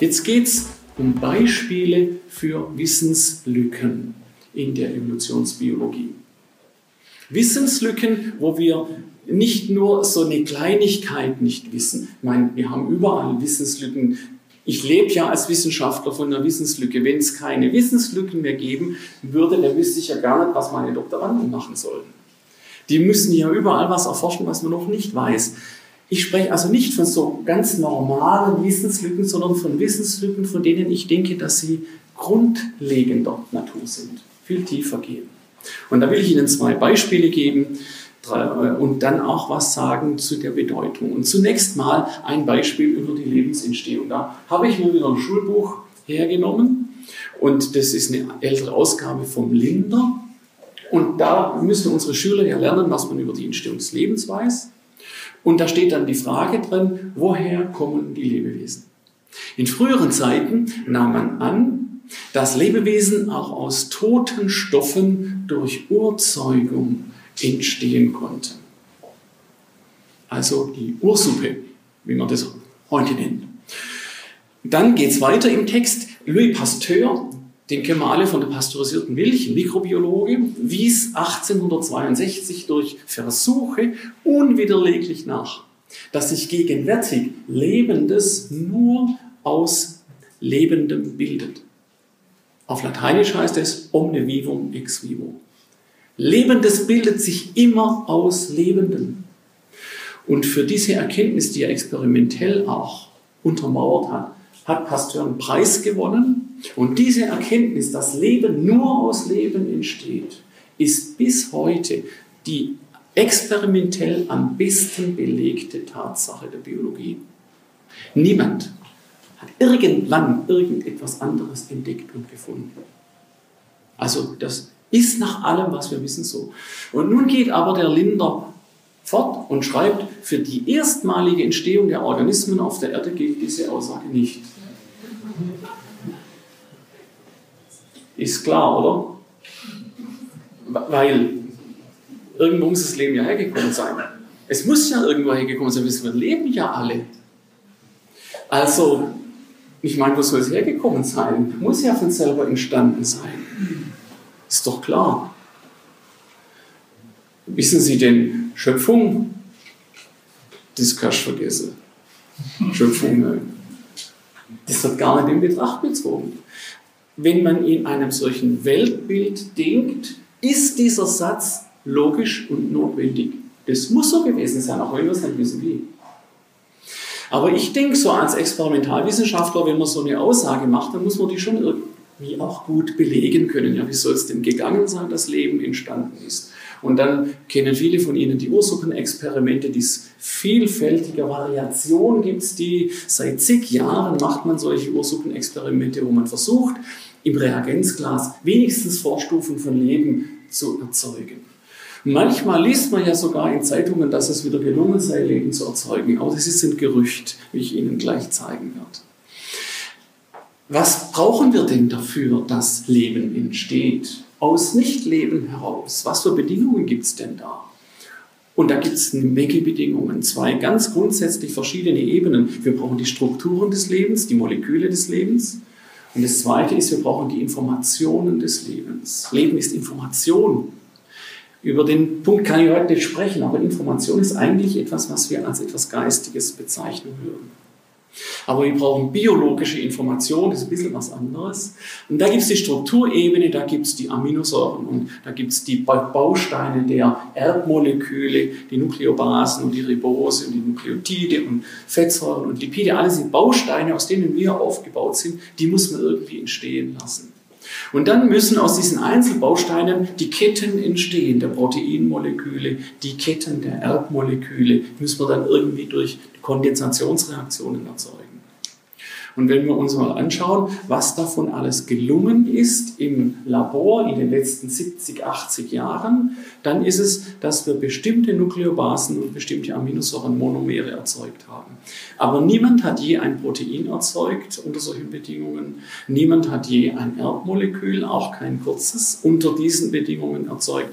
Jetzt geht es um Beispiele für Wissenslücken in der Evolutionsbiologie. Wissenslücken, wo wir nicht nur so eine Kleinigkeit nicht wissen. Ich meine, wir haben überall Wissenslücken. Ich lebe ja als Wissenschaftler von einer Wissenslücke. Wenn es keine Wissenslücken mehr geben würde, dann wüsste ich ja gar nicht, was meine Doktoranden machen sollen. Die müssen ja überall was erforschen, was man noch nicht weiß. Ich spreche also nicht von so ganz normalen Wissenslücken, sondern von Wissenslücken, von denen ich denke, dass sie grundlegender Natur sind, viel tiefer gehen. Und da will ich Ihnen zwei Beispiele geben äh, und dann auch was sagen zu der Bedeutung. Und zunächst mal ein Beispiel über die Lebensentstehung. Da habe ich mir wieder ein Schulbuch hergenommen und das ist eine ältere Ausgabe vom Linder. Und da müssen unsere Schüler ja lernen, was man über die Entstehung des Lebens weiß. Und da steht dann die Frage drin, woher kommen die Lebewesen? In früheren Zeiten nahm man an, dass Lebewesen auch aus toten Stoffen durch Urzeugung entstehen konnten. Also die Ursuppe, wie man das heute nennt. Dann geht es weiter im Text. Louis Pasteur, den alle von der pasteurisierten Milch, Mikrobiologe, wies 1862 durch Versuche unwiderleglich nach, dass sich gegenwärtig Lebendes nur aus Lebendem bildet. Auf Lateinisch heißt es omne vivum ex vivo. Lebendes bildet sich immer aus Lebendem. Und für diese Erkenntnis, die er experimentell auch untermauert hat, hat Pasteur einen Preis gewonnen. Und diese Erkenntnis, dass Leben nur aus Leben entsteht, ist bis heute die experimentell am besten belegte Tatsache der Biologie. Niemand hat irgendwann irgendetwas anderes entdeckt und gefunden. Also das ist nach allem, was wir wissen, so. Und nun geht aber der Linder fort und schreibt, für die erstmalige Entstehung der Organismen auf der Erde gilt diese Aussage nicht. Ist klar, oder? Weil irgendwo muss das Leben ja hergekommen sein. Es muss ja irgendwo hergekommen sein, wir leben ja alle. Also, ich meine, wo soll es hergekommen sein? Muss ja von selber entstanden sein. Ist doch klar. Wissen Sie denn, Schöpfung, das kannst du vergessen. Schöpfung, das wird gar nicht in Betracht gezogen. Wenn man in einem solchen Weltbild denkt, ist dieser Satz logisch und notwendig. Das muss so gewesen sein, auch wenn wir es nicht wissen wie. Aber ich denke, so als Experimentalwissenschaftler, wenn man so eine Aussage macht, dann muss man die schon irgendwie auch gut belegen können. Ja, wie soll es denn gegangen sein, dass Leben entstanden ist? Und dann kennen viele von Ihnen die Ursuppenexperimente, die es vielfältiger Variation gibt, die seit zig Jahren macht man solche Ursuppenexperimente, wo man versucht, im Reagenzglas wenigstens Vorstufen von Leben zu erzeugen. Manchmal liest man ja sogar in Zeitungen, dass es wieder gelungen sei, Leben zu erzeugen. Aber das ist ein Gerücht, wie ich Ihnen gleich zeigen werde. Was brauchen wir denn dafür, dass Leben entsteht? Aus Nichtleben heraus. Was für Bedingungen gibt es denn da? Und da gibt es eine Menge Bedingungen, zwei ganz grundsätzlich verschiedene Ebenen. Wir brauchen die Strukturen des Lebens, die Moleküle des Lebens. Und das Zweite ist, wir brauchen die Informationen des Lebens. Leben ist Information. Über den Punkt kann ich heute nicht sprechen, aber Information ist eigentlich etwas, was wir als etwas Geistiges bezeichnen würden. Aber wir brauchen biologische Information, das ist ein bisschen was anderes. Und da gibt es die Strukturebene, da gibt es die Aminosäuren und da gibt es die Bausteine der Erbmoleküle, die Nukleobasen und die Ribose und die Nukleotide und Fettsäuren und Lipide. Alles sind Bausteine, aus denen wir aufgebaut sind, die muss man irgendwie entstehen lassen. Und dann müssen aus diesen Einzelbausteinen die Ketten entstehen, der Proteinmoleküle, die Ketten der Erbmoleküle, müssen wir dann irgendwie durch Kondensationsreaktionen erzeugen. Und wenn wir uns mal anschauen, was davon alles gelungen ist im Labor in den letzten 70, 80 Jahren, dann ist es, dass wir bestimmte Nukleobasen und bestimmte Aminosäuren Monomere erzeugt haben. Aber niemand hat je ein Protein erzeugt unter solchen Bedingungen. Niemand hat je ein Erbmolekül, auch kein kurzes, unter diesen Bedingungen erzeugt.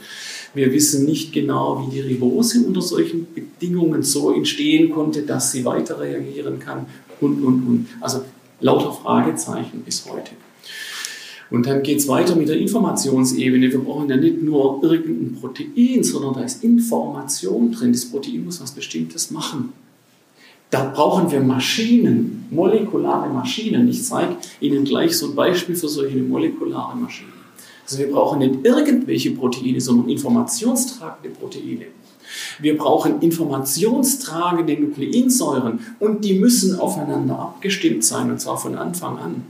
Wir wissen nicht genau, wie die Ribose unter solchen Bedingungen so entstehen konnte, dass sie weiter reagieren kann und, und, und. Also Lauter Fragezeichen bis heute. Und dann geht es weiter mit der Informationsebene. Wir brauchen ja nicht nur irgendein Protein, sondern da ist Information drin. Das Protein muss was Bestimmtes machen. Da brauchen wir Maschinen, molekulare Maschinen. Ich zeige Ihnen gleich so ein Beispiel für solche molekulare Maschinen. Also wir brauchen nicht irgendwelche Proteine, sondern informationstragende Proteine. Wir brauchen informationstragende Nukleinsäuren und die müssen aufeinander abgestimmt sein und zwar von Anfang an.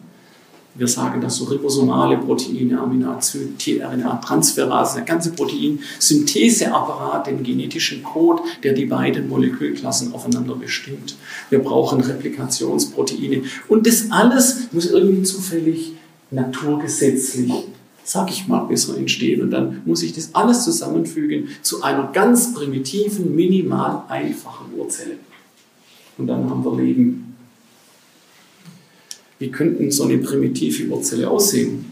Wir sagen das so ribosomale Proteine, Aminoazyde, tRNA, Transferase, der ganze Proteinsyntheseapparat, den genetischen Code, der die beiden Molekülklassen aufeinander bestimmt. Wir brauchen Replikationsproteine und das alles muss irgendwie zufällig naturgesetzlich sag ich mal, besser entstehen. Und dann muss ich das alles zusammenfügen zu einer ganz primitiven, minimal einfachen Urzelle. Und dann haben wir Leben. Wie könnten so eine primitive Urzelle aussehen?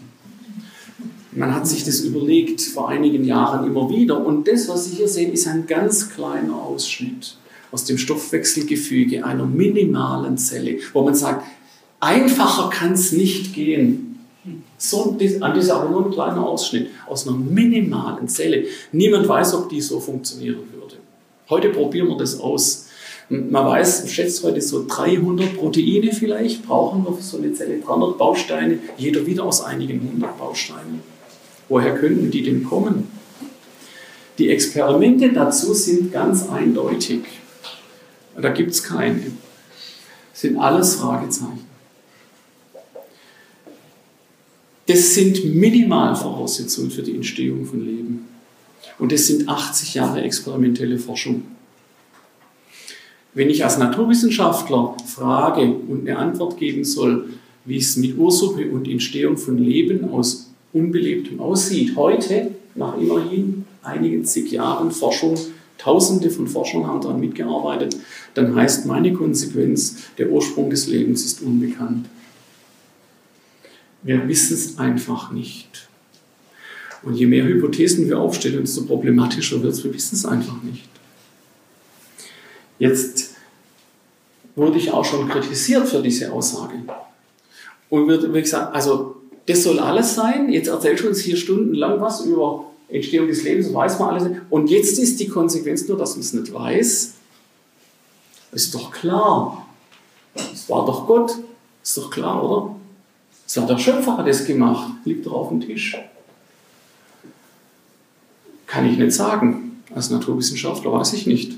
Man hat sich das überlegt vor einigen Jahren immer wieder. Und das, was Sie hier sehen, ist ein ganz kleiner Ausschnitt aus dem Stoffwechselgefüge einer minimalen Zelle, wo man sagt, einfacher kann es nicht gehen. So, an dieser aber nur ein kleiner Ausschnitt aus einer minimalen Zelle. Niemand weiß, ob die so funktionieren würde. Heute probieren wir das aus. Man weiß, schätzt heute so 300 Proteine vielleicht, brauchen wir für so eine Zelle 300 Bausteine, jeder wieder aus einigen hundert Bausteinen. Woher könnten die denn kommen? Die Experimente dazu sind ganz eindeutig. Da gibt es keine. Sind alles Fragezeichen. Das sind Minimalvoraussetzungen für die Entstehung von Leben. Und das sind 80 Jahre experimentelle Forschung. Wenn ich als Naturwissenschaftler frage und eine Antwort geben soll, wie es mit Ursuppe und Entstehung von Leben aus Unbelebtem aussieht, heute, nach immerhin einigen zig Jahren Forschung, Tausende von Forschern haben daran mitgearbeitet, dann heißt meine Konsequenz, der Ursprung des Lebens ist unbekannt. Wir wissen es einfach nicht. Und je mehr Hypothesen wir aufstellen, desto problematischer wird es. Wir wissen es einfach nicht. Jetzt wurde ich auch schon kritisiert für diese Aussage. Und wird gesagt, also das soll alles sein. Jetzt erzählst du uns hier stundenlang was über Entstehung des Lebens, weiß man alles. Und jetzt ist die Konsequenz nur, dass man es nicht weiß. Ist doch klar. Es war doch Gott. Ist doch klar, oder? So, der Schöpfer hat es gemacht, liegt doch auf dem Tisch. Kann ich nicht sagen. Als Naturwissenschaftler weiß ich nicht.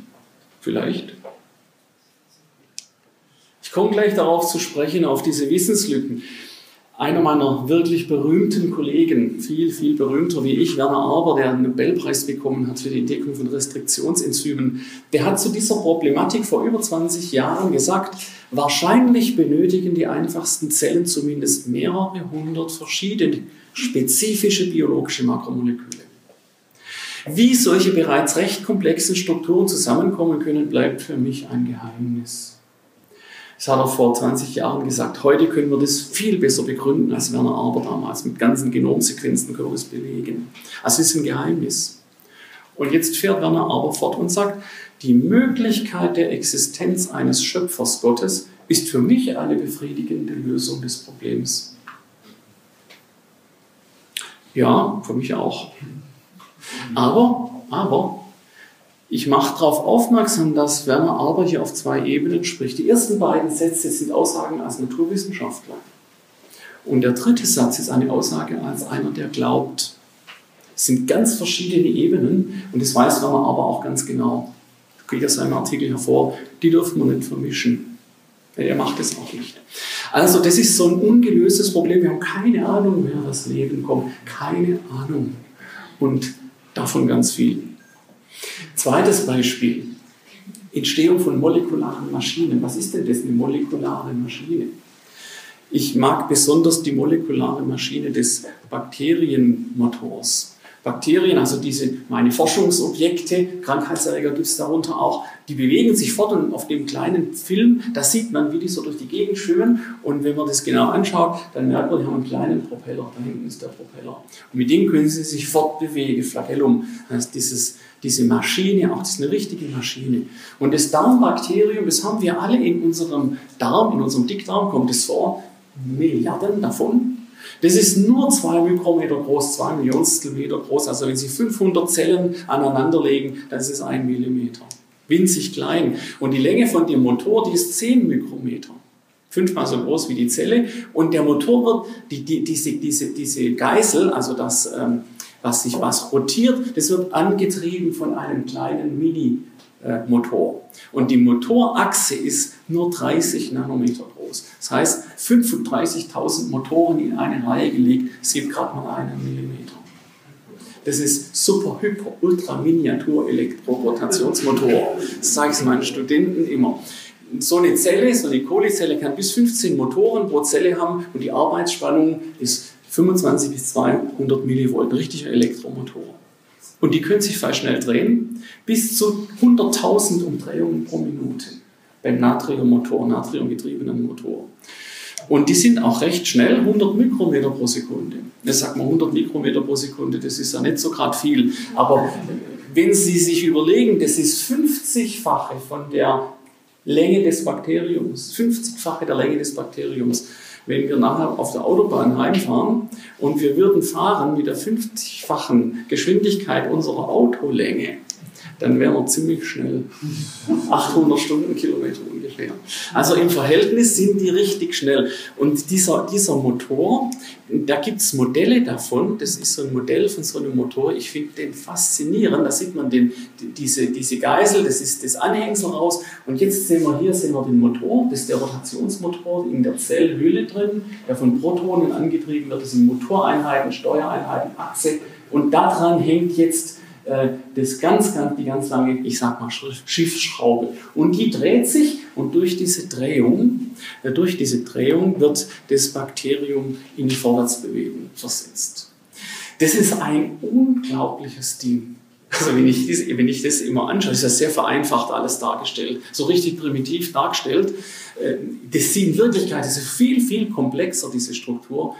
Vielleicht. Ich komme gleich darauf zu sprechen, auf diese Wissenslücken. Einer meiner wirklich berühmten Kollegen, viel, viel berühmter wie ich, Werner Arber, der einen Nobelpreis bekommen hat für die Entdeckung von Restriktionsenzymen, der hat zu dieser Problematik vor über 20 Jahren gesagt, wahrscheinlich benötigen die einfachsten Zellen zumindest mehrere hundert verschiedene spezifische biologische Makromoleküle. Wie solche bereits recht komplexen Strukturen zusammenkommen können, bleibt für mich ein Geheimnis. Das hat er vor 20 Jahren gesagt. Heute können wir das viel besser begründen als Werner Arber damals. Mit ganzen Genomsequenzen können wir das belegen. Also es ist ein Geheimnis. Und jetzt fährt Werner Arber fort und sagt, die Möglichkeit der Existenz eines Schöpfers Gottes ist für mich eine befriedigende Lösung des Problems. Ja, für mich auch. Aber, aber, ich mache darauf aufmerksam, dass Werner Arber hier auf zwei Ebenen spricht. Die ersten beiden Sätze sind Aussagen als Naturwissenschaftler. Und der dritte Satz ist eine Aussage als einer, der glaubt. Es sind ganz verschiedene Ebenen und das weiß Werner aber auch ganz genau. Das geht aus seinem Artikel hervor. Die dürfen wir nicht vermischen. Er macht es auch nicht. Also das ist so ein ungelöstes Problem. Wir haben keine Ahnung, woher das Leben kommt. Keine Ahnung. Und davon ganz viel. Zweites Beispiel. Entstehung von molekularen Maschinen. Was ist denn das, eine molekulare Maschine? Ich mag besonders die molekulare Maschine des Bakterienmotors. Bakterien, also diese meine Forschungsobjekte, Krankheitserreger gibt es darunter auch, die bewegen sich fort und auf dem kleinen Film, da sieht man, wie die so durch die Gegend schwimmen und wenn man das genau anschaut, dann merkt man, die haben einen kleinen Propeller, da hinten ist der Propeller. Und mit dem können sie sich fortbewegen, Flagellum, heißt dieses diese Maschine, auch das ist eine richtige Maschine. Und das Darmbakterium, das haben wir alle in unserem Darm, in unserem Dickdarm kommt es vor, Milliarden davon. Das ist nur zwei Mikrometer groß, zwei Millionstel Meter groß. Also wenn Sie 500 Zellen aneinanderlegen, dann ist es ein Millimeter. Winzig klein. Und die Länge von dem Motor, die ist 10 Mikrometer. Fünfmal so groß wie die Zelle. Und der Motor wird, die, die, diese, diese, diese Geißel, also das, ähm, was sich was rotiert, das wird angetrieben von einem kleinen Mini- Motor. Und die Motorachse ist nur 30 Nanometer groß. Das heißt, 35.000 Motoren in eine Reihe gelegt, es gerade mal einen Millimeter. Das ist super, hyper, ultra Miniatur Elektrorotationsmotor. Das sage ich meinen Studenten immer. So eine Zelle, so eine Kohlezelle kann bis 15 Motoren pro Zelle haben und die Arbeitsspannung ist 25 bis 200 Millivolt, richtiger Elektromotor. Und die können sich fast schnell drehen, bis zu 100.000 Umdrehungen pro Minute beim Natriummotor, natriumgetriebenen Motor. Und die sind auch recht schnell, 100 Mikrometer pro Sekunde. Jetzt sagt man 100 Mikrometer pro Sekunde, das ist ja nicht so gerade viel. Aber wenn Sie sich überlegen, das ist 50-fache von der Länge des Bakteriums, 50-fache der Länge des Bakteriums wenn wir nachher auf der Autobahn heimfahren und wir würden fahren mit der 50-fachen Geschwindigkeit unserer Autolänge, dann wären wir ziemlich schnell. 800 Stundenkilometer ungefähr. Also im Verhältnis sind die richtig schnell. Und dieser, dieser Motor, da gibt es Modelle davon. Das ist so ein Modell von so einem Motor. Ich finde den faszinierend. Da sieht man den, diese, diese Geisel, das ist das Anhängsel raus. Und jetzt sehen wir hier sehen wir den Motor. Das ist der Rotationsmotor in der Zellhülle drin, der von Protonen angetrieben wird. Das sind Motoreinheiten, Steuereinheiten, Achse. Und daran hängt jetzt äh, das ganz, ganz, die ganz lange, ich sag mal, Schiffsschraube. Und die dreht sich und durch diese Drehung, äh, durch diese Drehung wird das Bakterium in die Vorwärtsbewegung versetzt. Das ist ein unglaubliches Ding. Also wenn ich, das, wenn ich das immer anschaue, ist das sehr vereinfacht alles dargestellt, so richtig primitiv dargestellt. Äh, das sieht in Wirklichkeit ist viel, viel komplexer, diese Struktur.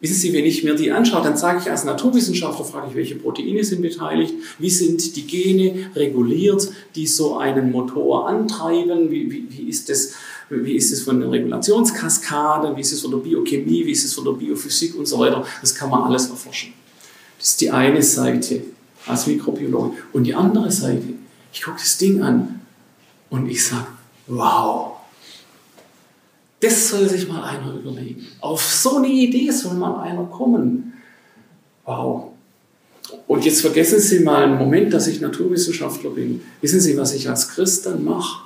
Wissen Sie, wenn ich mir die anschaue, dann sage ich als Naturwissenschaftler, frage ich, welche Proteine sind beteiligt, wie sind die Gene reguliert, die so einen Motor antreiben, wie, wie, wie ist das, wie ist es von der Regulationskaskade, wie ist es von der Biochemie, wie ist es von der Biophysik und so weiter. Das kann man alles erforschen. Das ist die eine Seite als Mikrobiologe. Und die andere Seite, ich gucke das Ding an und ich sage, wow, das soll sich mal einer überlegen. Auf so eine Idee soll mal einer kommen. Wow. Und jetzt vergessen Sie mal einen Moment, dass ich Naturwissenschaftler bin. Wissen Sie, was ich als Christ dann mache?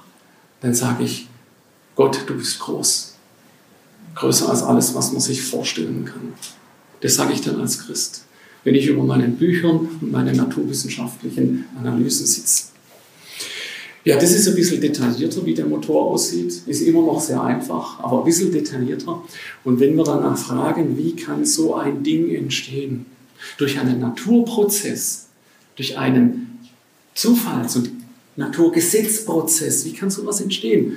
Dann sage ich, Gott, du bist groß. Größer als alles, was man sich vorstellen kann. Das sage ich dann als Christ, wenn ich über meinen Büchern und meine naturwissenschaftlichen Analysen sitze. Ja, das ist ein bisschen detaillierter, wie der Motor aussieht. Ist immer noch sehr einfach, aber ein bisschen detaillierter. Und wenn wir danach fragen, wie kann so ein Ding entstehen? Durch einen Naturprozess, durch einen Zufalls- und Naturgesetzprozess, wie kann sowas entstehen?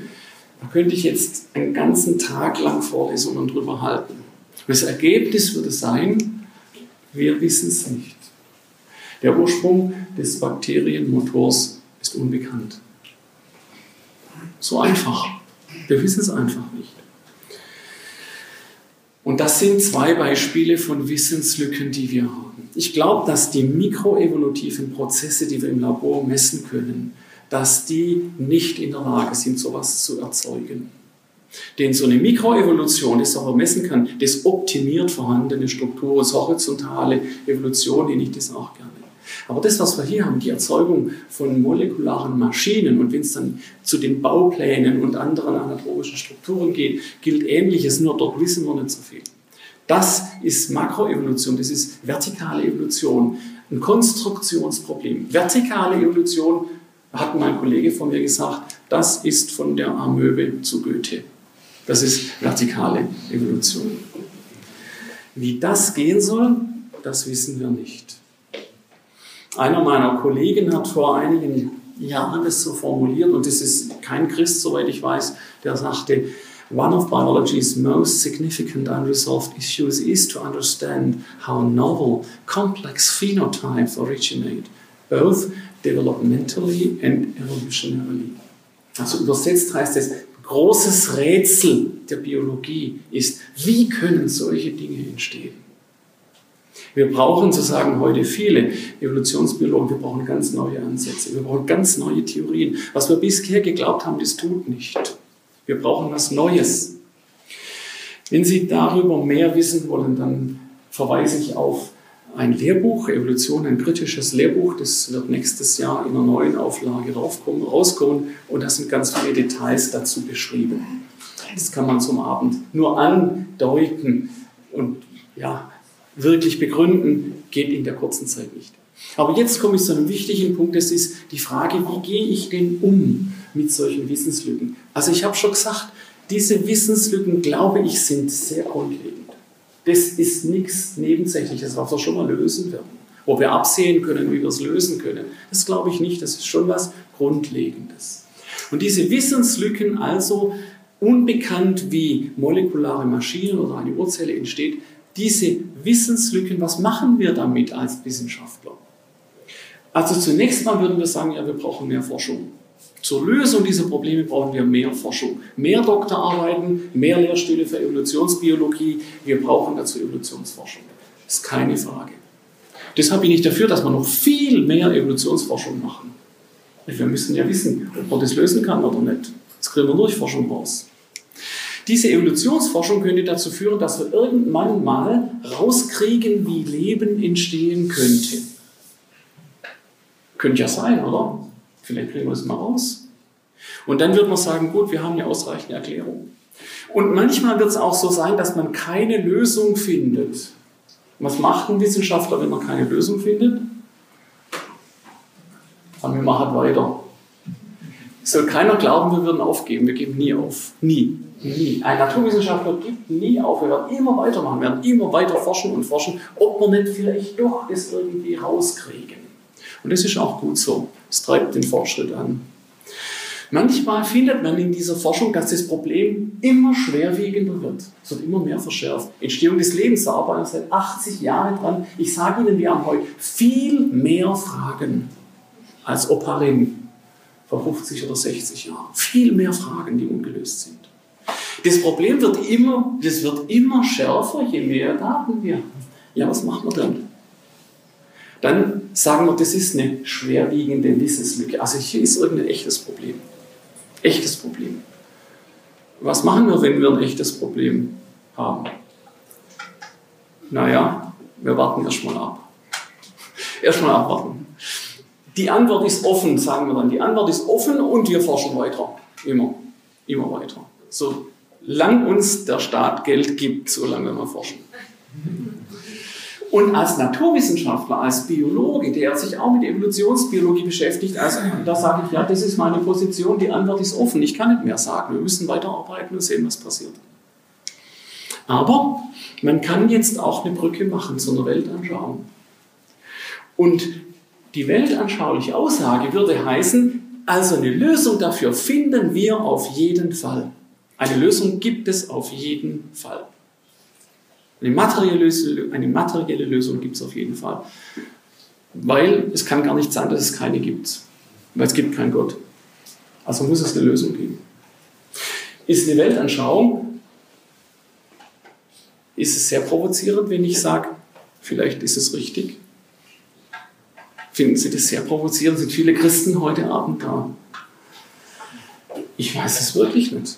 Da könnte ich jetzt einen ganzen Tag lang Vorlesungen drüber halten. Das Ergebnis würde sein, wir wissen es nicht. Der Ursprung des Bakterienmotors ist unbekannt. So einfach. Wir wissen es einfach nicht. Und das sind zwei Beispiele von Wissenslücken, die wir haben. Ich glaube, dass die mikroevolutiven Prozesse, die wir im Labor messen können, dass die nicht in der Lage sind, sowas zu erzeugen. Denn so eine Mikroevolution, das auch messen kann, das optimiert vorhandene Strukturen, horizontale Evolution, die ich das auch gerne. Aber das, was wir hier haben, die Erzeugung von molekularen Maschinen und wenn es dann zu den Bauplänen und anderen anatomischen Strukturen geht, gilt Ähnliches, nur dort wissen wir nicht so viel. Das ist Makroevolution, das ist vertikale Evolution, ein Konstruktionsproblem. Vertikale Evolution, hat mein Kollege von mir gesagt, das ist von der Amöbe zu Goethe. Das ist vertikale Evolution. Wie das gehen soll, das wissen wir nicht. Einer meiner Kollegen hat vor einigen Jahren das so formuliert, und das ist kein Christ, soweit ich weiß, der sagte, One of biology's most significant unresolved issues is to understand how novel, complex phenotypes originate, both developmentally and evolutionarily. Also übersetzt heißt es, großes Rätsel der Biologie ist, wie können solche Dinge entstehen? Wir brauchen, zu sagen heute viele Evolutionsbiologen, wir brauchen ganz neue Ansätze, wir brauchen ganz neue Theorien. Was wir bisher geglaubt haben, das tut nicht. Wir brauchen was Neues. Wenn Sie darüber mehr wissen wollen, dann verweise ich auf ein Lehrbuch, Evolution, ein kritisches Lehrbuch. Das wird nächstes Jahr in einer neuen Auflage rauskommen und da sind ganz viele Details dazu beschrieben. Das kann man zum Abend nur andeuten und ja, wirklich begründen, geht in der kurzen Zeit nicht. Aber jetzt komme ich zu einem wichtigen Punkt, das ist die Frage, wie gehe ich denn um mit solchen Wissenslücken? Also ich habe schon gesagt, diese Wissenslücken, glaube ich, sind sehr grundlegend. Das ist nichts Nebensächliches, was wir schon mal lösen werden. Wo wir absehen können, wie wir es lösen können. Das glaube ich nicht, das ist schon was Grundlegendes. Und diese Wissenslücken also, unbekannt wie molekulare Maschinen oder eine Urzelle entsteht, diese Wissenslücken, was machen wir damit als Wissenschaftler? Also zunächst mal würden wir sagen, ja, wir brauchen mehr Forschung. Zur Lösung dieser Probleme brauchen wir mehr Forschung, mehr Doktorarbeiten, mehr Lehrstühle für Evolutionsbiologie. Wir brauchen dazu Evolutionsforschung. Das ist keine Frage. Deshalb bin ich dafür, dass wir noch viel mehr Evolutionsforschung machen. Wir müssen ja wissen, ob man das lösen kann oder nicht. Das kriegen wir durch Forschung raus. Diese Evolutionsforschung könnte dazu führen, dass wir irgendwann mal rauskriegen, wie Leben entstehen könnte. Könnte ja sein, oder? Vielleicht kriegen wir es mal raus. Und dann wird man sagen, gut, wir haben eine ausreichende Erklärung. Und manchmal wird es auch so sein, dass man keine Lösung findet. Was macht ein Wissenschaftler, wenn man keine Lösung findet? Sagen wir machen weiter. Es soll keiner glauben, wir würden aufgeben. Wir geben nie auf. Nie. Nie. Ein Naturwissenschaftler gibt nie auf. Wir werden immer weitermachen. Wir werden immer weiter forschen und forschen, ob wir nicht vielleicht doch das irgendwie rauskriegen. Und das ist auch gut so. Es treibt den Fortschritt an. Manchmal findet man in dieser Forschung, dass das Problem immer schwerwiegender wird. Es wird immer mehr verschärft. Entstehung des Lebens, da arbeiten wir seit 80 Jahren dran. Ich sage Ihnen, wir haben heute viel mehr Fragen als Oparin vor 50 oder 60 Jahren. Viel mehr Fragen, die ungelöst sind. Das Problem wird immer, das wird immer schärfer, je mehr Daten wir haben. Ja, was machen wir dann? dann sagen wir, das ist eine schwerwiegende Wissenslücke. Also hier ist irgendein echtes Problem. Echtes Problem. Was machen wir, wenn wir ein echtes Problem haben? Naja, wir warten erstmal ab. Erstmal abwarten. Die Antwort ist offen, sagen wir dann. Die Antwort ist offen und wir forschen weiter. Immer. Immer weiter. So lang uns der Staat Geld gibt, so lange wir forschen. Und als Naturwissenschaftler, als Biologe, der sich auch mit Evolutionsbiologie beschäftigt, also, da sage ich, ja, das ist meine Position, die Antwort ist offen, ich kann nicht mehr sagen, wir müssen weiterarbeiten und sehen, was passiert. Aber man kann jetzt auch eine Brücke machen zu einer Weltanschauung. Und die weltanschauliche Aussage würde heißen, also eine Lösung dafür finden wir auf jeden Fall. Eine Lösung gibt es auf jeden Fall. Eine materielle, eine materielle Lösung gibt es auf jeden Fall. Weil es kann gar nicht sein, dass es keine gibt. Weil es gibt keinen Gott. Also muss es eine Lösung geben. Ist eine Weltanschauung, ist es sehr provozierend, wenn ich sage, vielleicht ist es richtig. Finden Sie das sehr provozierend? Sind viele Christen heute Abend da? Ich weiß es wirklich nicht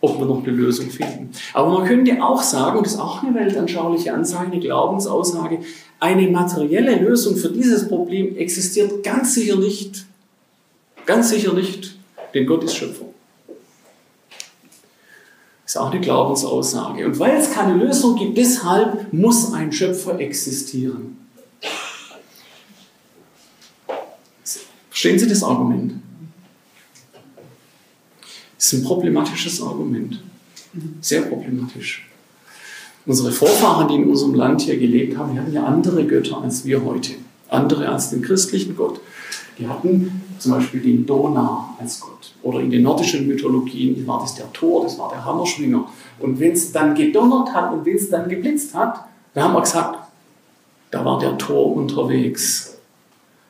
ob wir noch eine Lösung finden. Aber man könnte auch sagen, das ist auch eine weltanschauliche Ansage, eine Glaubensaussage, eine materielle Lösung für dieses Problem existiert ganz sicher nicht. Ganz sicher nicht, denn Gott ist Schöpfer. Das ist auch eine Glaubensaussage. Und weil es keine Lösung gibt, deshalb muss ein Schöpfer existieren. Verstehen Sie das Argument? Das ist ein problematisches Argument. Sehr problematisch. Unsere Vorfahren, die in unserem Land hier gelebt haben, die hatten ja andere Götter als wir heute. Andere als den christlichen Gott. Die hatten zum Beispiel den Donau als Gott. Oder in den nordischen Mythologien war das der Thor, das war der Hammerschwinger. Und wenn es dann gedonnert hat und wenn es dann geblitzt hat, dann haben wir gesagt, da war der Thor unterwegs,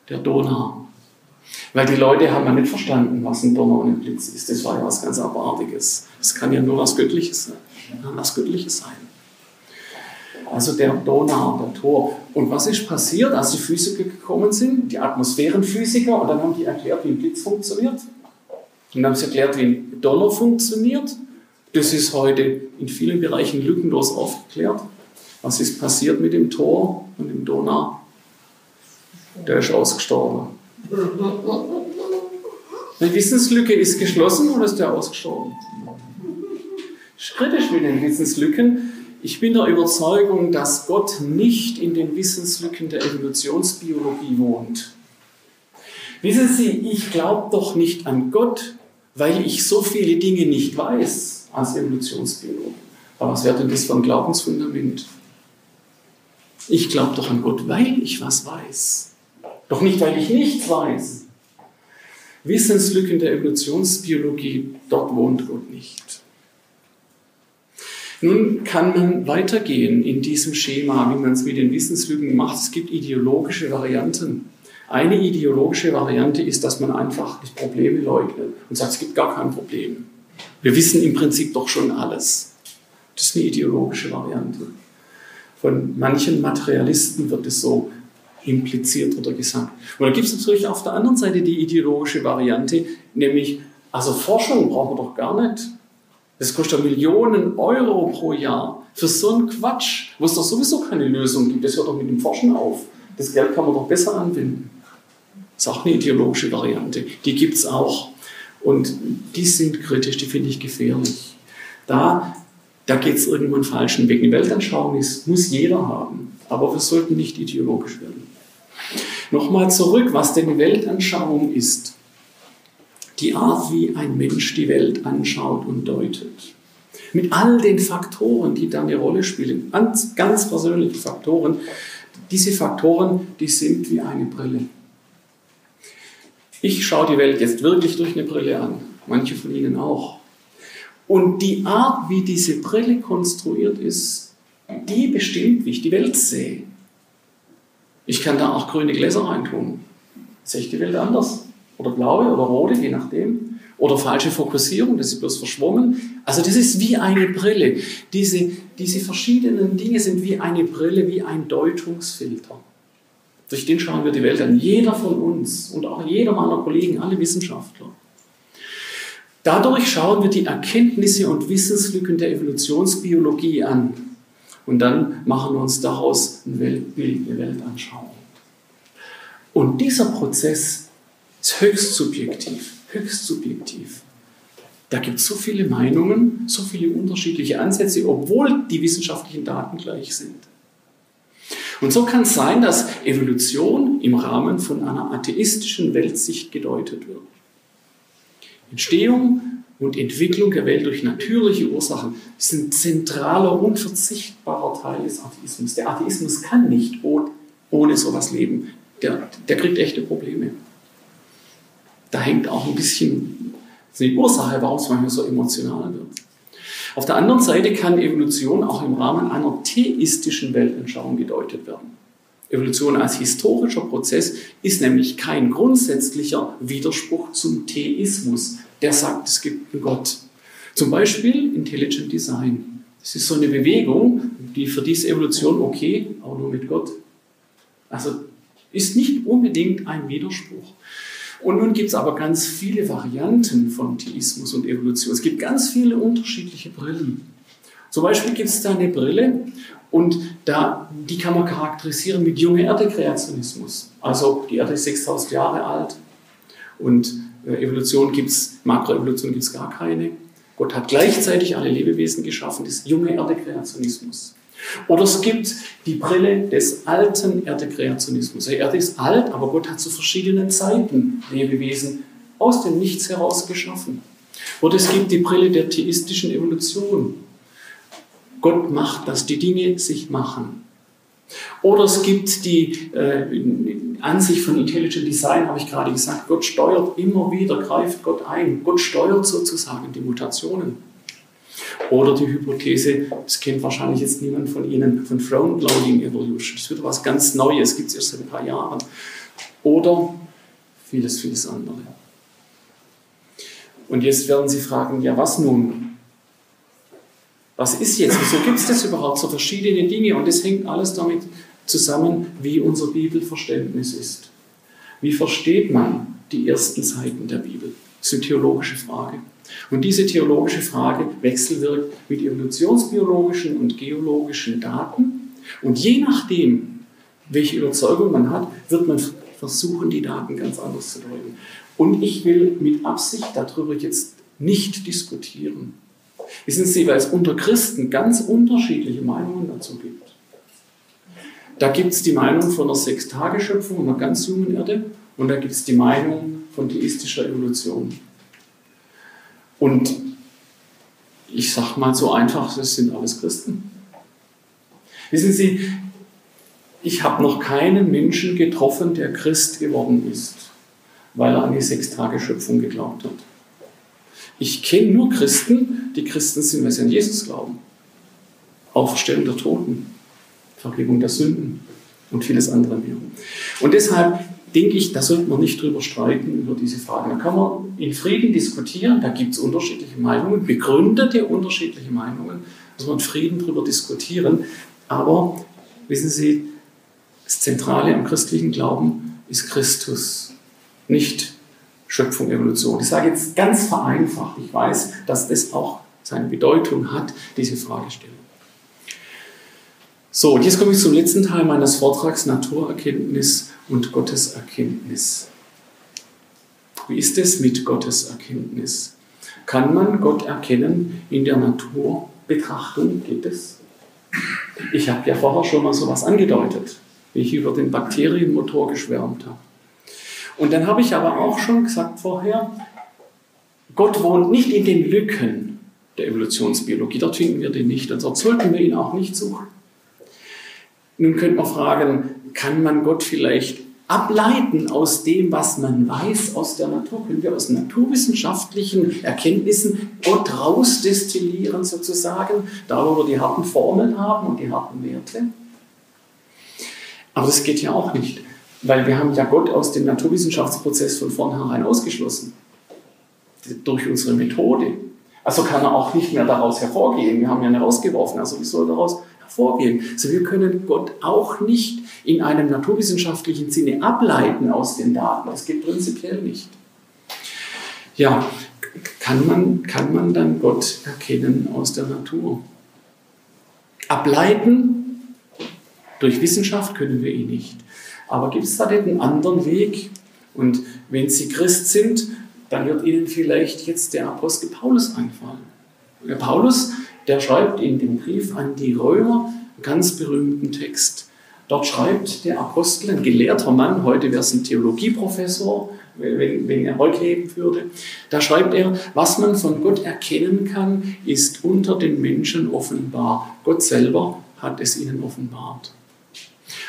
der Donau. Weil die Leute haben ja nicht verstanden, was ein Donner und ein Blitz ist. Das war ja was ganz Abartiges. Es kann ja nur was Göttliches sein. Was Göttliches sein. Also der Donau, der Tor. Und was ist passiert, als die Physiker gekommen sind? Die Atmosphärenphysiker. Und dann haben die erklärt, wie ein Blitz funktioniert. Und dann haben sie erklärt, wie ein Donner funktioniert. Das ist heute in vielen Bereichen lückenlos aufgeklärt. Was ist passiert mit dem Tor und dem Donau? Der ist ausgestorben. Die Wissenslücke ist geschlossen oder ist der ausgestorben? kritisch mit den Wissenslücken. Ich bin der Überzeugung, dass Gott nicht in den Wissenslücken der Evolutionsbiologie wohnt. Wissen Sie, ich glaube doch nicht an Gott, weil ich so viele Dinge nicht weiß als Evolutionsbiologe. Aber was wäre denn das für ein Glaubensfundament? Ich glaube doch an Gott, weil ich was weiß. Doch nicht, weil ich nichts weiß. Wissenslücken der Evolutionsbiologie, dort wohnt Gott nicht. Nun kann man weitergehen in diesem Schema, wie man es mit den Wissenslücken macht. Es gibt ideologische Varianten. Eine ideologische Variante ist, dass man einfach die Probleme leugnet und sagt, es gibt gar kein Problem. Wir wissen im Prinzip doch schon alles. Das ist eine ideologische Variante. Von manchen Materialisten wird es so impliziert oder gesagt. Und dann gibt es natürlich auf der anderen Seite die ideologische Variante, nämlich, also Forschung brauchen wir doch gar nicht. Das kostet Millionen Euro pro Jahr für so einen Quatsch, wo es doch sowieso keine Lösung gibt. Das hört doch mit dem Forschen auf. Das Geld kann man doch besser anwenden. Das ist auch eine ideologische Variante. Die gibt es auch. Und die sind kritisch, die finde ich gefährlich. Da, da geht es irgendwann falschen Weg. Eine Weltanschauung ist, muss jeder haben. Aber wir sollten nicht ideologisch werden. Nochmal zurück, was denn Weltanschauung ist. Die Art, wie ein Mensch die Welt anschaut und deutet. Mit all den Faktoren, die da eine Rolle spielen, ganz, ganz persönliche Faktoren. Diese Faktoren, die sind wie eine Brille. Ich schaue die Welt jetzt wirklich durch eine Brille an, manche von Ihnen auch. Und die Art, wie diese Brille konstruiert ist, die bestimmt, wie ich die Welt sehe. Ich kann da auch grüne Gläser reintun. Sehe ich die Welt anders? Oder blaue oder rote, je nachdem. Oder falsche Fokussierung, das ist bloß verschwommen. Also das ist wie eine Brille. Diese, diese verschiedenen Dinge sind wie eine Brille, wie ein Deutungsfilter. Durch den schauen wir die Welt an. Jeder von uns und auch jeder meiner Kollegen, alle Wissenschaftler. Dadurch schauen wir die Erkenntnisse und Wissenslücken der Evolutionsbiologie an. Und dann machen wir uns daraus ein Weltbild, eine Weltanschauung. Und dieser Prozess ist höchst subjektiv, höchst subjektiv. Da gibt es so viele Meinungen, so viele unterschiedliche Ansätze, obwohl die wissenschaftlichen Daten gleich sind. Und so kann es sein, dass Evolution im Rahmen von einer atheistischen Weltsicht gedeutet wird. Entstehung und Entwicklung der Welt durch natürliche Ursachen ist ein zentraler, unverzichtbarer Teil des Atheismus. Der Atheismus kann nicht ohne sowas leben. Der, der kriegt echte Probleme. Da hängt auch ein bisschen die Ursache, warum es manchmal so emotional wird. Auf der anderen Seite kann Evolution auch im Rahmen einer theistischen Weltanschauung gedeutet werden. Evolution als historischer Prozess ist nämlich kein grundsätzlicher Widerspruch zum Theismus, der sagt, es gibt einen Gott. Zum Beispiel Intelligent Design. Das ist so eine Bewegung, die für diese Evolution okay, aber nur mit Gott. Also ist nicht unbedingt ein Widerspruch. Und nun gibt es aber ganz viele Varianten von Theismus und Evolution. Es gibt ganz viele unterschiedliche Brillen. Zum Beispiel gibt es da eine Brille und da, die kann man charakterisieren mit junge Erde-Kreationismus. Also die Erde ist 6000 Jahre alt und äh, Evolution gibt es, Makroevolution gibt es gar keine. Gott hat gleichzeitig alle Lebewesen geschaffen, das junge Erdekreationismus. Oder es gibt die Brille des alten Erdekreationismus. Die Erde ist alt, aber Gott hat zu verschiedenen Zeiten Lebewesen aus dem Nichts heraus geschaffen. Oder es gibt die Brille der theistischen Evolution. Gott macht, dass die Dinge sich machen. Oder es gibt die äh, Ansicht von Intelligent Design, habe ich gerade gesagt, Gott steuert immer wieder, greift Gott ein. Gott steuert sozusagen die Mutationen. Oder die Hypothese, das kennt wahrscheinlich jetzt niemand von Ihnen, von Frontloading Evolution. Das wird was ganz Neues, gibt es erst seit ein paar Jahren. Oder vieles, vieles andere. Und jetzt werden Sie fragen, ja was nun? Was ist jetzt? Wieso gibt es das überhaupt so verschiedene Dinge? Und das hängt alles damit zusammen, wie unser Bibelverständnis ist. Wie versteht man die ersten Seiten der Bibel? Das ist eine theologische Frage. Und diese theologische Frage wechselwirkt mit evolutionsbiologischen und geologischen Daten. Und je nachdem, welche Überzeugung man hat, wird man versuchen, die Daten ganz anders zu deuten. Und ich will mit Absicht darüber jetzt nicht diskutieren. Wissen Sie, weil es unter Christen ganz unterschiedliche Meinungen dazu gibt. Da gibt es die Meinung von einer Sechstageschöpfung, einer ganz jungen Erde, und da gibt es die Meinung von theistischer Evolution. Und ich sage mal so einfach, das sind alles Christen. Wissen Sie, ich habe noch keinen Menschen getroffen, der Christ geworden ist, weil er an die Sechstageschöpfung geglaubt hat. Ich kenne nur Christen, die Christen sind, weil sie an Jesus glauben. Auferstellen der Toten, Vergebung der Sünden und vieles andere mehr. Und deshalb denke ich, da sollte man nicht drüber streiten, über diese Fragen. Da kann man in Frieden diskutieren, da gibt es unterschiedliche Meinungen, begründete unterschiedliche Meinungen, da muss man in Frieden drüber diskutieren. Aber wissen Sie, das Zentrale am christlichen Glauben ist Christus, nicht Schöpfung, Evolution. Ich sage jetzt ganz vereinfacht, ich weiß, dass das auch seine Bedeutung hat, diese Fragestellung. So, und jetzt komme ich zum letzten Teil meines Vortrags, Naturerkenntnis und Gotteserkenntnis. Wie ist es mit Gotteserkenntnis? Kann man Gott erkennen in der Naturbetrachtung? Geht es? Ich habe ja vorher schon mal sowas angedeutet, wie ich über den Bakterienmotor geschwärmt habe. Und dann habe ich aber auch schon gesagt vorher, Gott wohnt nicht in den Lücken der Evolutionsbiologie, dort finden wir den nicht, und dort sollten wir ihn auch nicht suchen. Nun könnte man fragen, kann man Gott vielleicht ableiten aus dem, was man weiß aus der Natur? Können wir aus naturwissenschaftlichen Erkenntnissen Gott rausdestillieren sozusagen, da wo wir die harten Formeln haben und die harten Werte? Aber das geht ja auch nicht, weil wir haben ja Gott aus dem Naturwissenschaftsprozess von vornherein ausgeschlossen, durch unsere Methode. Also kann er auch nicht mehr daraus hervorgehen. Wir haben ja ihn rausgeworfen, also wie soll daraus hervorgehen? Also wir können Gott auch nicht in einem naturwissenschaftlichen Sinne ableiten aus den Daten. Das geht prinzipiell nicht. Ja, kann man, kann man dann Gott erkennen aus der Natur? Ableiten durch Wissenschaft können wir ihn nicht. Aber gibt es da denn einen anderen Weg? Und wenn Sie Christ sind, dann wird Ihnen vielleicht jetzt der Apostel Paulus einfallen. Der Paulus, der schreibt in dem Brief an die Römer einen ganz berühmten Text. Dort schreibt der Apostel, ein gelehrter Mann, heute wäre es ein Theologieprofessor, wenn, wenn er heute leben würde, da schreibt er, was man von Gott erkennen kann, ist unter den Menschen offenbar. Gott selber hat es ihnen offenbart.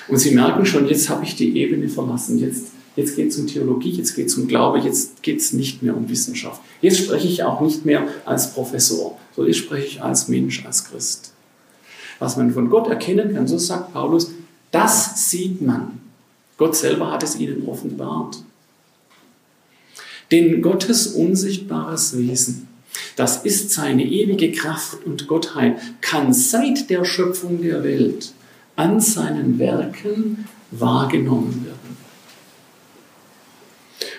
Und Sie merken schon, jetzt habe ich die Ebene verlassen. Jetzt, jetzt geht es um Theologie, jetzt geht es um Glaube, jetzt geht es nicht mehr um Wissenschaft. Jetzt spreche ich auch nicht mehr als Professor, sondern jetzt spreche ich als Mensch, als Christ. Was man von Gott erkennen kann, so sagt Paulus, das sieht man. Gott selber hat es ihnen offenbart. Denn Gottes unsichtbares Wesen, das ist seine ewige Kraft und Gottheit, kann seit der Schöpfung der Welt an seinen Werken wahrgenommen werden.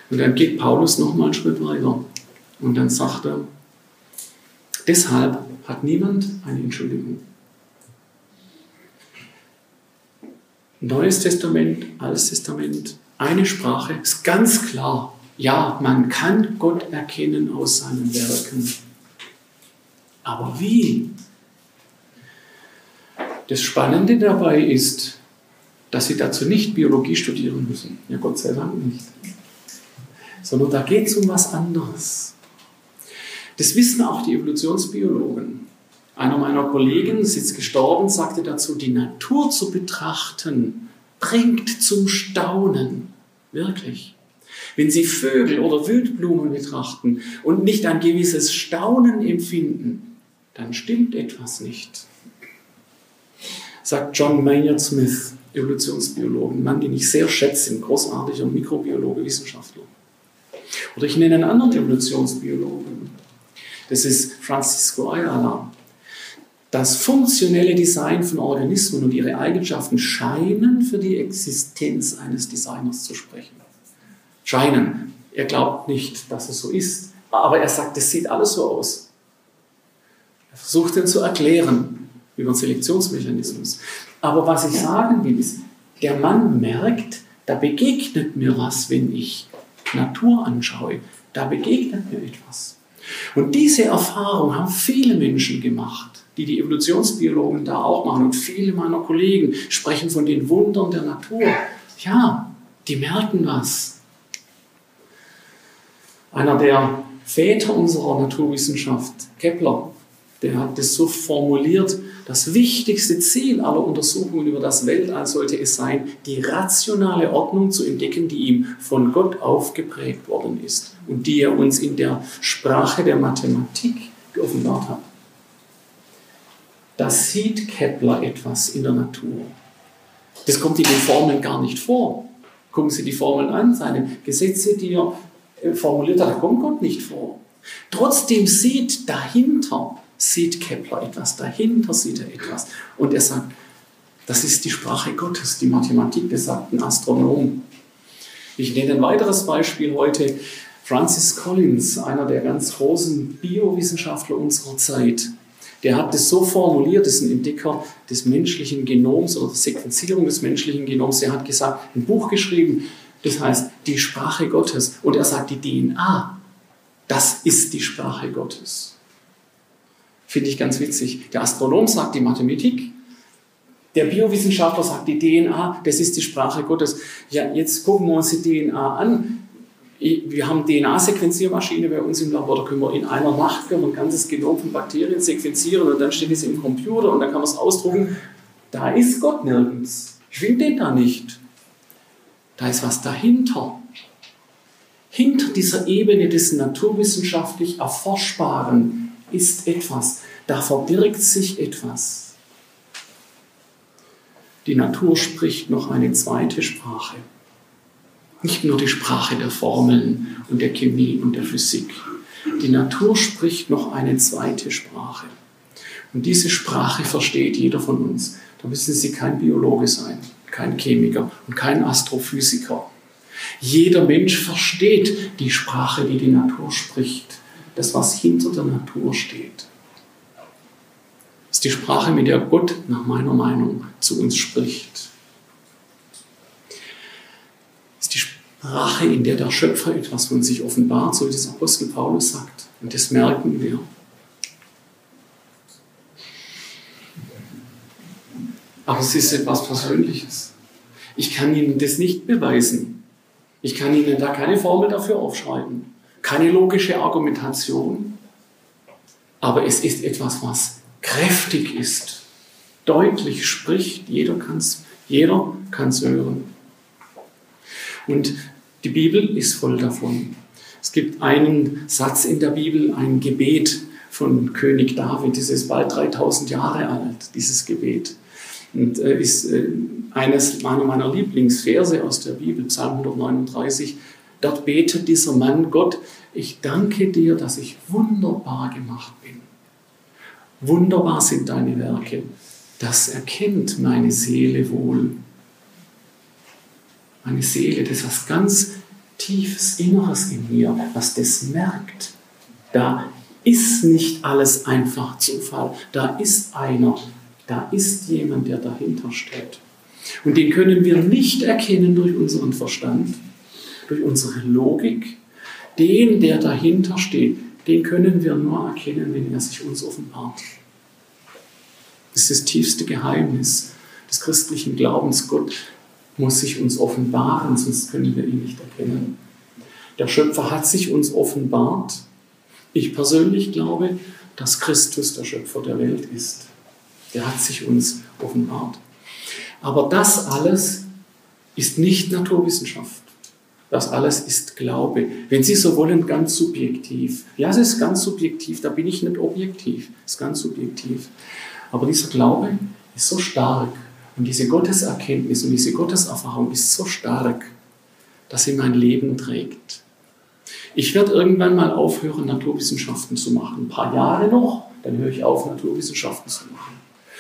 Und dann geht Paulus noch mal einen Schritt weiter und dann sagt er, deshalb hat niemand eine Entschuldigung. Neues Testament, Altes Testament, eine Sprache, ist ganz klar. Ja, man kann Gott erkennen aus seinen Werken. Aber wie? Das Spannende dabei ist, dass Sie dazu nicht Biologie studieren müssen. Ja, Gott sei Dank nicht. Sondern da geht es um was anderes. Das wissen auch die Evolutionsbiologen. Einer meiner Kollegen ist jetzt gestorben, sagte dazu, die Natur zu betrachten bringt zum Staunen. Wirklich. Wenn Sie Vögel oder Wildblumen betrachten und nicht ein gewisses Staunen empfinden, dann stimmt etwas nicht. Sagt John Maynard Smith. Evolutionsbiologen, Mann, den ich sehr schätze, ein großartiger Mikrobiologe, Wissenschaftler. Oder ich nenne einen anderen Evolutionsbiologen. Das ist Francisco Ayala. Das funktionelle Design von Organismen und ihre Eigenschaften scheinen für die Existenz eines Designers zu sprechen. Scheinen. Er glaubt nicht, dass es so ist, aber er sagt, es sieht alles so aus. Er versucht den zu erklären über den Selektionsmechanismus. Aber was ich sagen will, ist, der Mann merkt, da begegnet mir was, wenn ich Natur anschaue. Da begegnet mir etwas. Und diese Erfahrung haben viele Menschen gemacht, die die Evolutionsbiologen da auch machen. Und viele meiner Kollegen sprechen von den Wundern der Natur. Ja, die merken was. Einer der Väter unserer Naturwissenschaft, Kepler, der hat das so formuliert, das wichtigste Ziel aller Untersuchungen über das Weltall sollte es sein, die rationale Ordnung zu entdecken, die ihm von Gott aufgeprägt worden ist und die er uns in der Sprache der Mathematik geoffenbart hat. Da sieht Kepler etwas in der Natur. Das kommt in den Formeln gar nicht vor. Gucken Sie die Formeln an, seine Gesetze, die er äh, formuliert hat, da kommt Gott nicht vor. Trotzdem sieht dahinter sieht Kepler etwas, dahinter sieht er etwas. Und er sagt, das ist die Sprache Gottes, die Mathematik, das sagt ein Astronom. Ich nenne ein weiteres Beispiel heute. Francis Collins, einer der ganz großen Biowissenschaftler unserer Zeit, der hat das so formuliert, das ist ein Entdecker des menschlichen Genoms oder der Sequenzierung des menschlichen Genoms. Er hat gesagt, ein Buch geschrieben, das heißt die Sprache Gottes. Und er sagt, die DNA, das ist die Sprache Gottes. Finde ich ganz witzig. Der Astronom sagt die Mathematik, der Biowissenschaftler sagt die DNA, das ist die Sprache Gottes. Ja, jetzt gucken wir uns die DNA an. Wir haben DNA-Sequenziermaschine bei uns im Labor, da können wir in einer Nacht ein ganzes Genom von Bakterien sequenzieren und dann steht es im Computer und dann kann man es ausdrucken. Da ist Gott nirgends. Ich finde den da nicht. Da ist was dahinter. Hinter dieser Ebene des naturwissenschaftlich Erforschbaren ist etwas, da verbirgt sich etwas. Die Natur spricht noch eine zweite Sprache. Nicht nur die Sprache der Formeln und der Chemie und der Physik. Die Natur spricht noch eine zweite Sprache. Und diese Sprache versteht jeder von uns. Da müssen Sie kein Biologe sein, kein Chemiker und kein Astrophysiker. Jeder Mensch versteht die Sprache, die die Natur spricht das, was hinter der Natur steht. Das ist die Sprache, mit der Gott nach meiner Meinung zu uns spricht. Das ist die Sprache, in der der Schöpfer etwas von sich offenbart, so wie das Apostel Paulus sagt. Und das merken wir. Aber es ist etwas Persönliches. Ich kann Ihnen das nicht beweisen. Ich kann Ihnen da keine Formel dafür aufschreiben keine logische Argumentation, aber es ist etwas, was kräftig ist, deutlich spricht, jeder kann es jeder kann's hören. Und die Bibel ist voll davon. Es gibt einen Satz in der Bibel, ein Gebet von König David, das ist bald 3000 Jahre alt, dieses Gebet. Und äh, ist äh, eines meiner, meiner Lieblingsverse aus der Bibel, Psalm 139. Dort betet dieser Mann, Gott, ich danke dir, dass ich wunderbar gemacht bin. Wunderbar sind deine Werke. Das erkennt meine Seele wohl. Meine Seele, das ist was ganz tiefes Inneres in mir, was das merkt. Da ist nicht alles einfach Zufall. Da ist einer, da ist jemand, der dahinter steht. Und den können wir nicht erkennen durch unseren Verstand, durch unsere Logik, den, der dahinter steht, den können wir nur erkennen, wenn er sich uns offenbart. Das ist das tiefste Geheimnis des christlichen Glaubens. Gott muss sich uns offenbaren, sonst können wir ihn nicht erkennen. Der Schöpfer hat sich uns offenbart. Ich persönlich glaube, dass Christus der Schöpfer der Welt ist. Der hat sich uns offenbart. Aber das alles ist nicht Naturwissenschaft. Das alles ist Glaube. Wenn Sie so wollen, ganz subjektiv. Ja, es ist ganz subjektiv, da bin ich nicht objektiv. Es ist ganz subjektiv. Aber dieser Glaube ist so stark Und diese Gotteserkenntnis und diese Gotteserfahrung ist so stark, dass sie mein Leben trägt. Ich werde irgendwann mal aufhören, Naturwissenschaften zu machen. Ein paar Jahre noch, dann höre ich auf, Naturwissenschaften zu machen.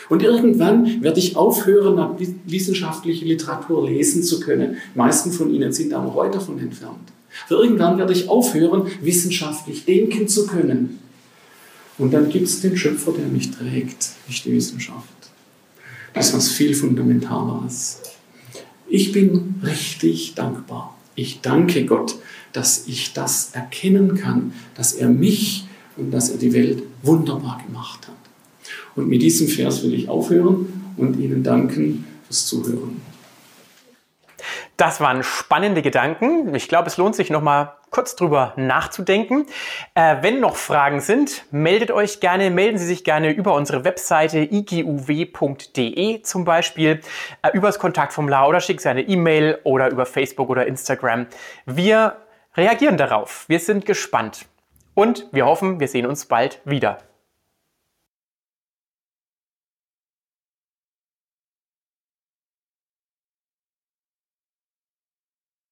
Und irgendwann werde ich aufhören, wissenschaftliche Literatur lesen zu können. Die meisten von Ihnen sind noch weit davon entfernt. Für irgendwann werde ich aufhören, wissenschaftlich denken zu können. Und dann gibt es den Schöpfer, der mich trägt, nicht die Wissenschaft. Das ist was viel Fundamentaleres. Ich bin richtig dankbar. Ich danke Gott, dass ich das erkennen kann, dass er mich und dass er die Welt wunderbar gemacht hat. Und mit diesem Vers will ich aufhören und Ihnen danken fürs Zuhören. Das waren spannende Gedanken. Ich glaube, es lohnt sich noch mal kurz drüber nachzudenken. Äh, wenn noch Fragen sind, meldet euch gerne, melden Sie sich gerne über unsere Webseite iguw.de zum Beispiel, äh, übers Kontaktformular oder schickt Sie eine E-Mail oder über Facebook oder Instagram. Wir reagieren darauf. Wir sind gespannt und wir hoffen, wir sehen uns bald wieder.